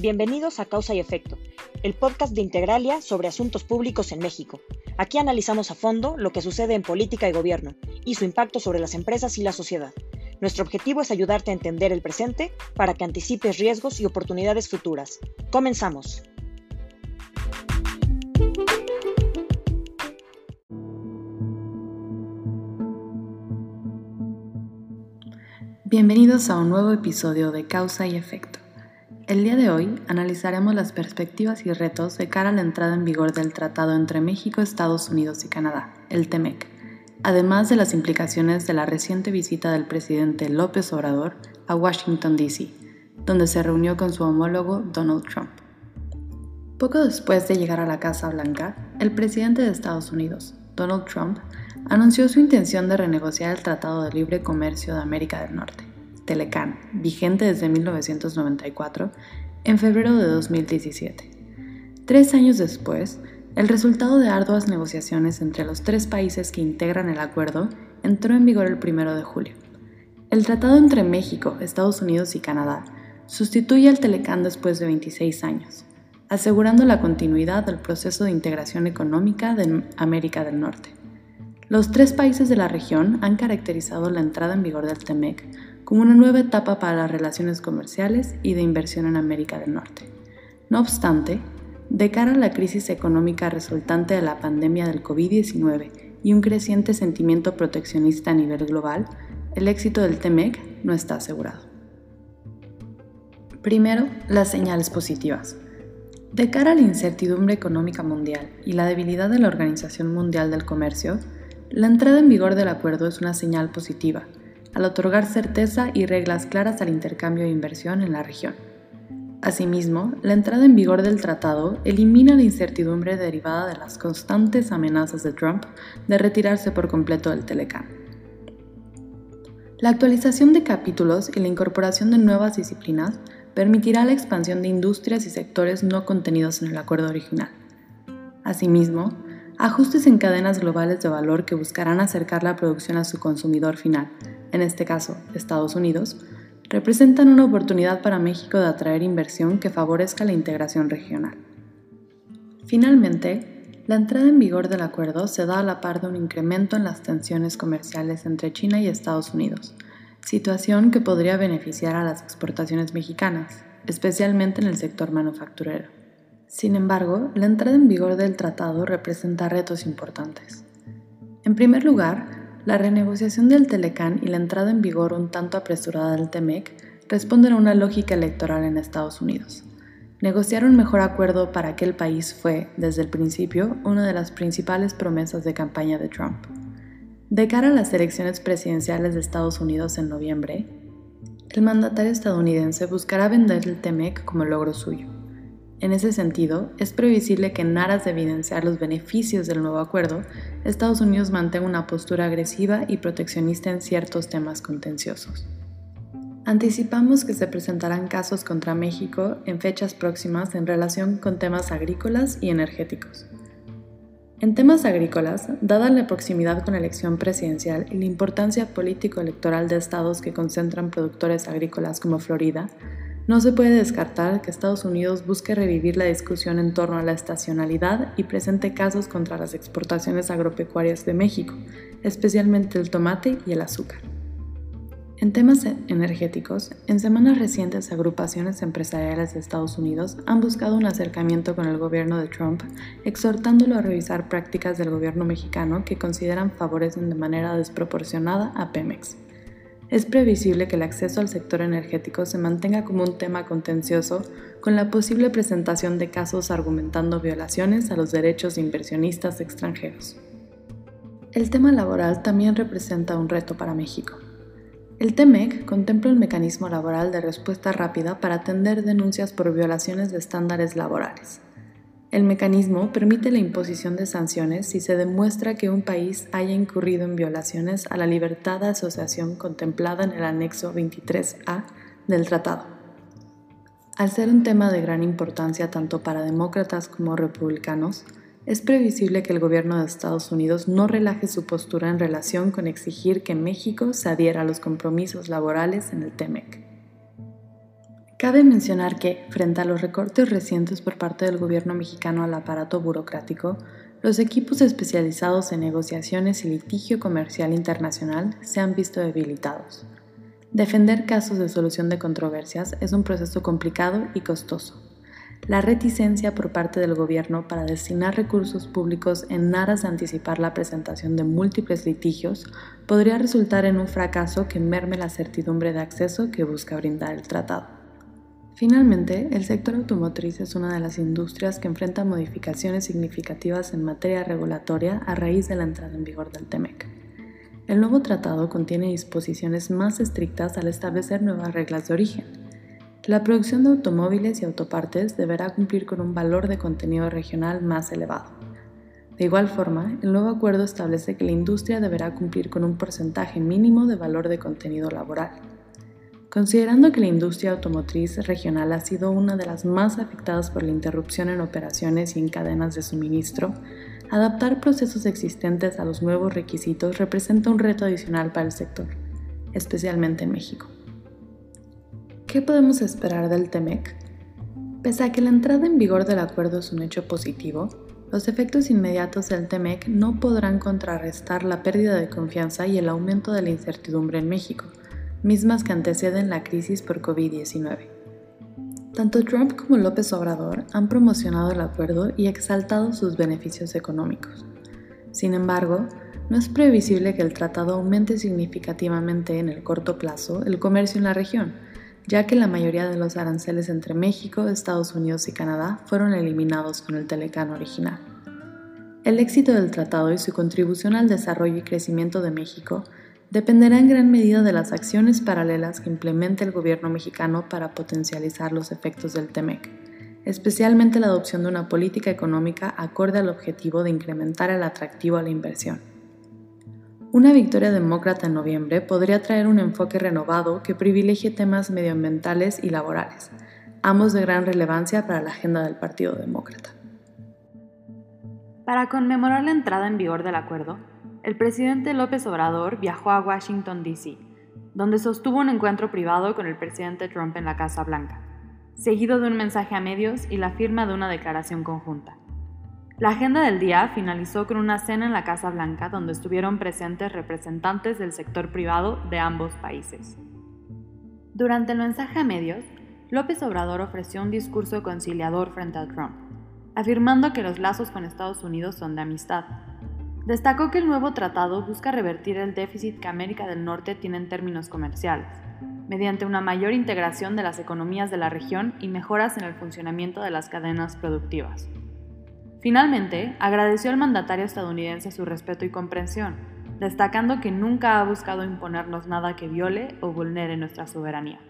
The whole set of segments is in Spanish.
Bienvenidos a Causa y Efecto, el podcast de Integralia sobre asuntos públicos en México. Aquí analizamos a fondo lo que sucede en política y gobierno y su impacto sobre las empresas y la sociedad. Nuestro objetivo es ayudarte a entender el presente para que anticipes riesgos y oportunidades futuras. Comenzamos. Bienvenidos a un nuevo episodio de Causa y Efecto. El día de hoy analizaremos las perspectivas y retos de cara a la entrada en vigor del tratado entre México, Estados Unidos y Canadá, el TEMEC, además de las implicaciones de la reciente visita del presidente López Obrador a Washington, D.C., donde se reunió con su homólogo Donald Trump. Poco después de llegar a la Casa Blanca, el presidente de Estados Unidos, Donald Trump, anunció su intención de renegociar el Tratado de Libre Comercio de América del Norte, Telecan, vigente desde 1994, en febrero de 2017. Tres años después, el resultado de arduas negociaciones entre los tres países que integran el acuerdo entró en vigor el 1 de julio. El tratado entre México, Estados Unidos y Canadá sustituye al Telecan después de 26 años, asegurando la continuidad del proceso de integración económica de América del Norte. Los tres países de la región han caracterizado la entrada en vigor del TEMEC como una nueva etapa para las relaciones comerciales y de inversión en América del Norte. No obstante, de cara a la crisis económica resultante de la pandemia del COVID-19 y un creciente sentimiento proteccionista a nivel global, el éxito del TEMEC no está asegurado. Primero, las señales positivas. De cara a la incertidumbre económica mundial y la debilidad de la Organización Mundial del Comercio, la entrada en vigor del acuerdo es una señal positiva, al otorgar certeza y reglas claras al intercambio de inversión en la región. Asimismo, la entrada en vigor del tratado elimina la incertidumbre derivada de las constantes amenazas de Trump de retirarse por completo del Telecan. La actualización de capítulos y la incorporación de nuevas disciplinas permitirá la expansión de industrias y sectores no contenidos en el acuerdo original. Asimismo, Ajustes en cadenas globales de valor que buscarán acercar la producción a su consumidor final, en este caso Estados Unidos, representan una oportunidad para México de atraer inversión que favorezca la integración regional. Finalmente, la entrada en vigor del acuerdo se da a la par de un incremento en las tensiones comerciales entre China y Estados Unidos, situación que podría beneficiar a las exportaciones mexicanas, especialmente en el sector manufacturero. Sin embargo, la entrada en vigor del tratado representa retos importantes. En primer lugar, la renegociación del Telecan y la entrada en vigor un tanto apresurada del TEMEC responden a una lógica electoral en Estados Unidos. Negociar un mejor acuerdo para aquel país fue, desde el principio, una de las principales promesas de campaña de Trump. De cara a las elecciones presidenciales de Estados Unidos en noviembre, el mandatario estadounidense buscará vender el TEMEC como logro suyo. En ese sentido, es previsible que en aras de evidenciar los beneficios del nuevo acuerdo, Estados Unidos mantenga una postura agresiva y proteccionista en ciertos temas contenciosos. Anticipamos que se presentarán casos contra México en fechas próximas en relación con temas agrícolas y energéticos. En temas agrícolas, dada la proximidad con la elección presidencial y la importancia político-electoral de estados que concentran productores agrícolas como Florida, no se puede descartar que Estados Unidos busque revivir la discusión en torno a la estacionalidad y presente casos contra las exportaciones agropecuarias de México, especialmente el tomate y el azúcar. En temas energéticos, en semanas recientes agrupaciones empresariales de Estados Unidos han buscado un acercamiento con el gobierno de Trump, exhortándolo a revisar prácticas del gobierno mexicano que consideran favorecen de manera desproporcionada a Pemex. Es previsible que el acceso al sector energético se mantenga como un tema contencioso, con la posible presentación de casos argumentando violaciones a los derechos de inversionistas extranjeros. El tema laboral también representa un reto para México. El TEMEC contempla un mecanismo laboral de respuesta rápida para atender denuncias por violaciones de estándares laborales. El mecanismo permite la imposición de sanciones si se demuestra que un país haya incurrido en violaciones a la libertad de asociación contemplada en el anexo 23A del tratado. Al ser un tema de gran importancia tanto para demócratas como republicanos, es previsible que el gobierno de Estados Unidos no relaje su postura en relación con exigir que México se adhiera a los compromisos laborales en el TEMEC. Cabe mencionar que, frente a los recortes recientes por parte del gobierno mexicano al aparato burocrático, los equipos especializados en negociaciones y litigio comercial internacional se han visto debilitados. Defender casos de solución de controversias es un proceso complicado y costoso. La reticencia por parte del gobierno para destinar recursos públicos en aras de anticipar la presentación de múltiples litigios podría resultar en un fracaso que merme la certidumbre de acceso que busca brindar el tratado. Finalmente, el sector automotriz es una de las industrias que enfrenta modificaciones significativas en materia regulatoria a raíz de la entrada en vigor del TEMEC. El nuevo tratado contiene disposiciones más estrictas al establecer nuevas reglas de origen. La producción de automóviles y autopartes deberá cumplir con un valor de contenido regional más elevado. De igual forma, el nuevo acuerdo establece que la industria deberá cumplir con un porcentaje mínimo de valor de contenido laboral. Considerando que la industria automotriz regional ha sido una de las más afectadas por la interrupción en operaciones y en cadenas de suministro, adaptar procesos existentes a los nuevos requisitos representa un reto adicional para el sector, especialmente en México. ¿Qué podemos esperar del TEMEC? Pese a que la entrada en vigor del acuerdo es un hecho positivo, los efectos inmediatos del TEMEC no podrán contrarrestar la pérdida de confianza y el aumento de la incertidumbre en México, mismas que anteceden la crisis por COVID-19. Tanto Trump como López Obrador han promocionado el acuerdo y exaltado sus beneficios económicos. Sin embargo, no es previsible que el tratado aumente significativamente en el corto plazo el comercio en la región, ya que la mayoría de los aranceles entre México, Estados Unidos y Canadá fueron eliminados con el Telecán original. El éxito del tratado y su contribución al desarrollo y crecimiento de México dependerá en gran medida de las acciones paralelas que implemente el gobierno mexicano para potencializar los efectos del TEMEC, especialmente la adopción de una política económica acorde al objetivo de incrementar el atractivo a la inversión. Una victoria demócrata en noviembre podría traer un enfoque renovado que privilegie temas medioambientales y laborales, ambos de gran relevancia para la agenda del Partido Demócrata. Para conmemorar la entrada en vigor del acuerdo, el presidente López Obrador viajó a Washington, D.C., donde sostuvo un encuentro privado con el presidente Trump en la Casa Blanca, seguido de un mensaje a medios y la firma de una declaración conjunta. La agenda del día finalizó con una cena en la Casa Blanca donde estuvieron presentes representantes del sector privado de ambos países. Durante el mensaje a medios, López Obrador ofreció un discurso conciliador frente a Trump, afirmando que los lazos con Estados Unidos son de amistad Destacó que el nuevo tratado busca revertir el déficit que América del Norte tiene en términos comerciales, mediante una mayor integración de las economías de la región y mejoras en el funcionamiento de las cadenas productivas. Finalmente, agradeció al mandatario estadounidense su respeto y comprensión, destacando que nunca ha buscado imponernos nada que viole o vulnere nuestra soberanía.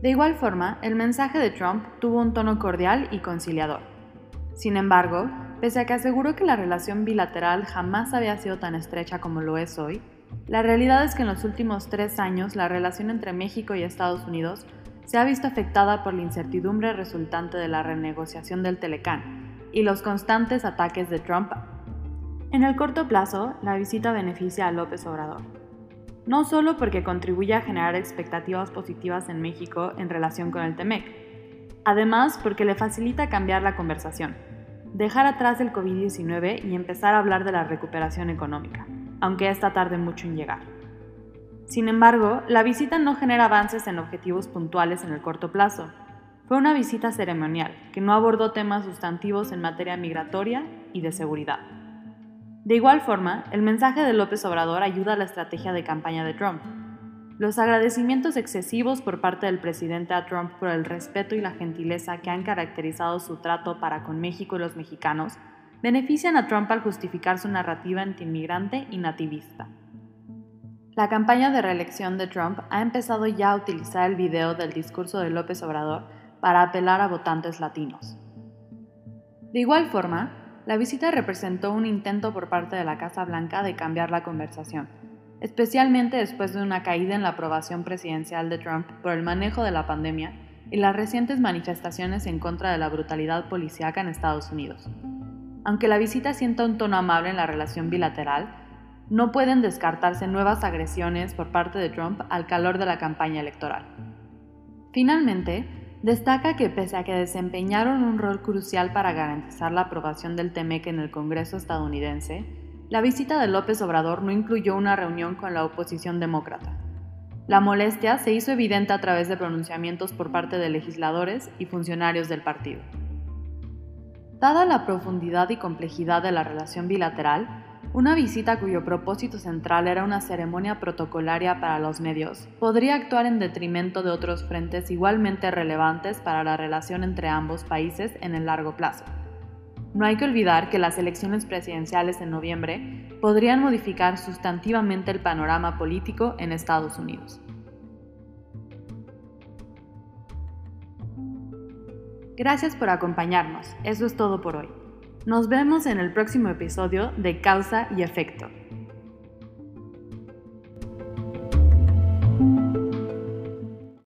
De igual forma, el mensaje de Trump tuvo un tono cordial y conciliador. Sin embargo, Pese a que aseguró que la relación bilateral jamás había sido tan estrecha como lo es hoy, la realidad es que en los últimos tres años la relación entre México y Estados Unidos se ha visto afectada por la incertidumbre resultante de la renegociación del Telecán y los constantes ataques de Trump. En el corto plazo, la visita beneficia a López Obrador, no solo porque contribuye a generar expectativas positivas en México en relación con el TEMEC, además porque le facilita cambiar la conversación dejar atrás el COVID-19 y empezar a hablar de la recuperación económica, aunque esta tarde mucho en llegar. Sin embargo, la visita no genera avances en objetivos puntuales en el corto plazo. Fue una visita ceremonial que no abordó temas sustantivos en materia migratoria y de seguridad. De igual forma, el mensaje de López Obrador ayuda a la estrategia de campaña de Trump, los agradecimientos excesivos por parte del presidente a Trump por el respeto y la gentileza que han caracterizado su trato para con México y los mexicanos benefician a Trump al justificar su narrativa antiinmigrante y nativista. La campaña de reelección de Trump ha empezado ya a utilizar el video del discurso de López Obrador para apelar a votantes latinos. De igual forma, la visita representó un intento por parte de la Casa Blanca de cambiar la conversación especialmente después de una caída en la aprobación presidencial de Trump por el manejo de la pandemia y las recientes manifestaciones en contra de la brutalidad policíaca en Estados Unidos. Aunque la visita sienta un tono amable en la relación bilateral, no pueden descartarse nuevas agresiones por parte de Trump al calor de la campaña electoral. Finalmente, destaca que pese a que desempeñaron un rol crucial para garantizar la aprobación del TEMEC en el Congreso estadounidense, la visita de López Obrador no incluyó una reunión con la oposición demócrata. La molestia se hizo evidente a través de pronunciamientos por parte de legisladores y funcionarios del partido. Dada la profundidad y complejidad de la relación bilateral, una visita cuyo propósito central era una ceremonia protocolaria para los medios podría actuar en detrimento de otros frentes igualmente relevantes para la relación entre ambos países en el largo plazo. No hay que olvidar que las elecciones presidenciales en noviembre podrían modificar sustantivamente el panorama político en Estados Unidos. Gracias por acompañarnos. Eso es todo por hoy. Nos vemos en el próximo episodio de Causa y Efecto.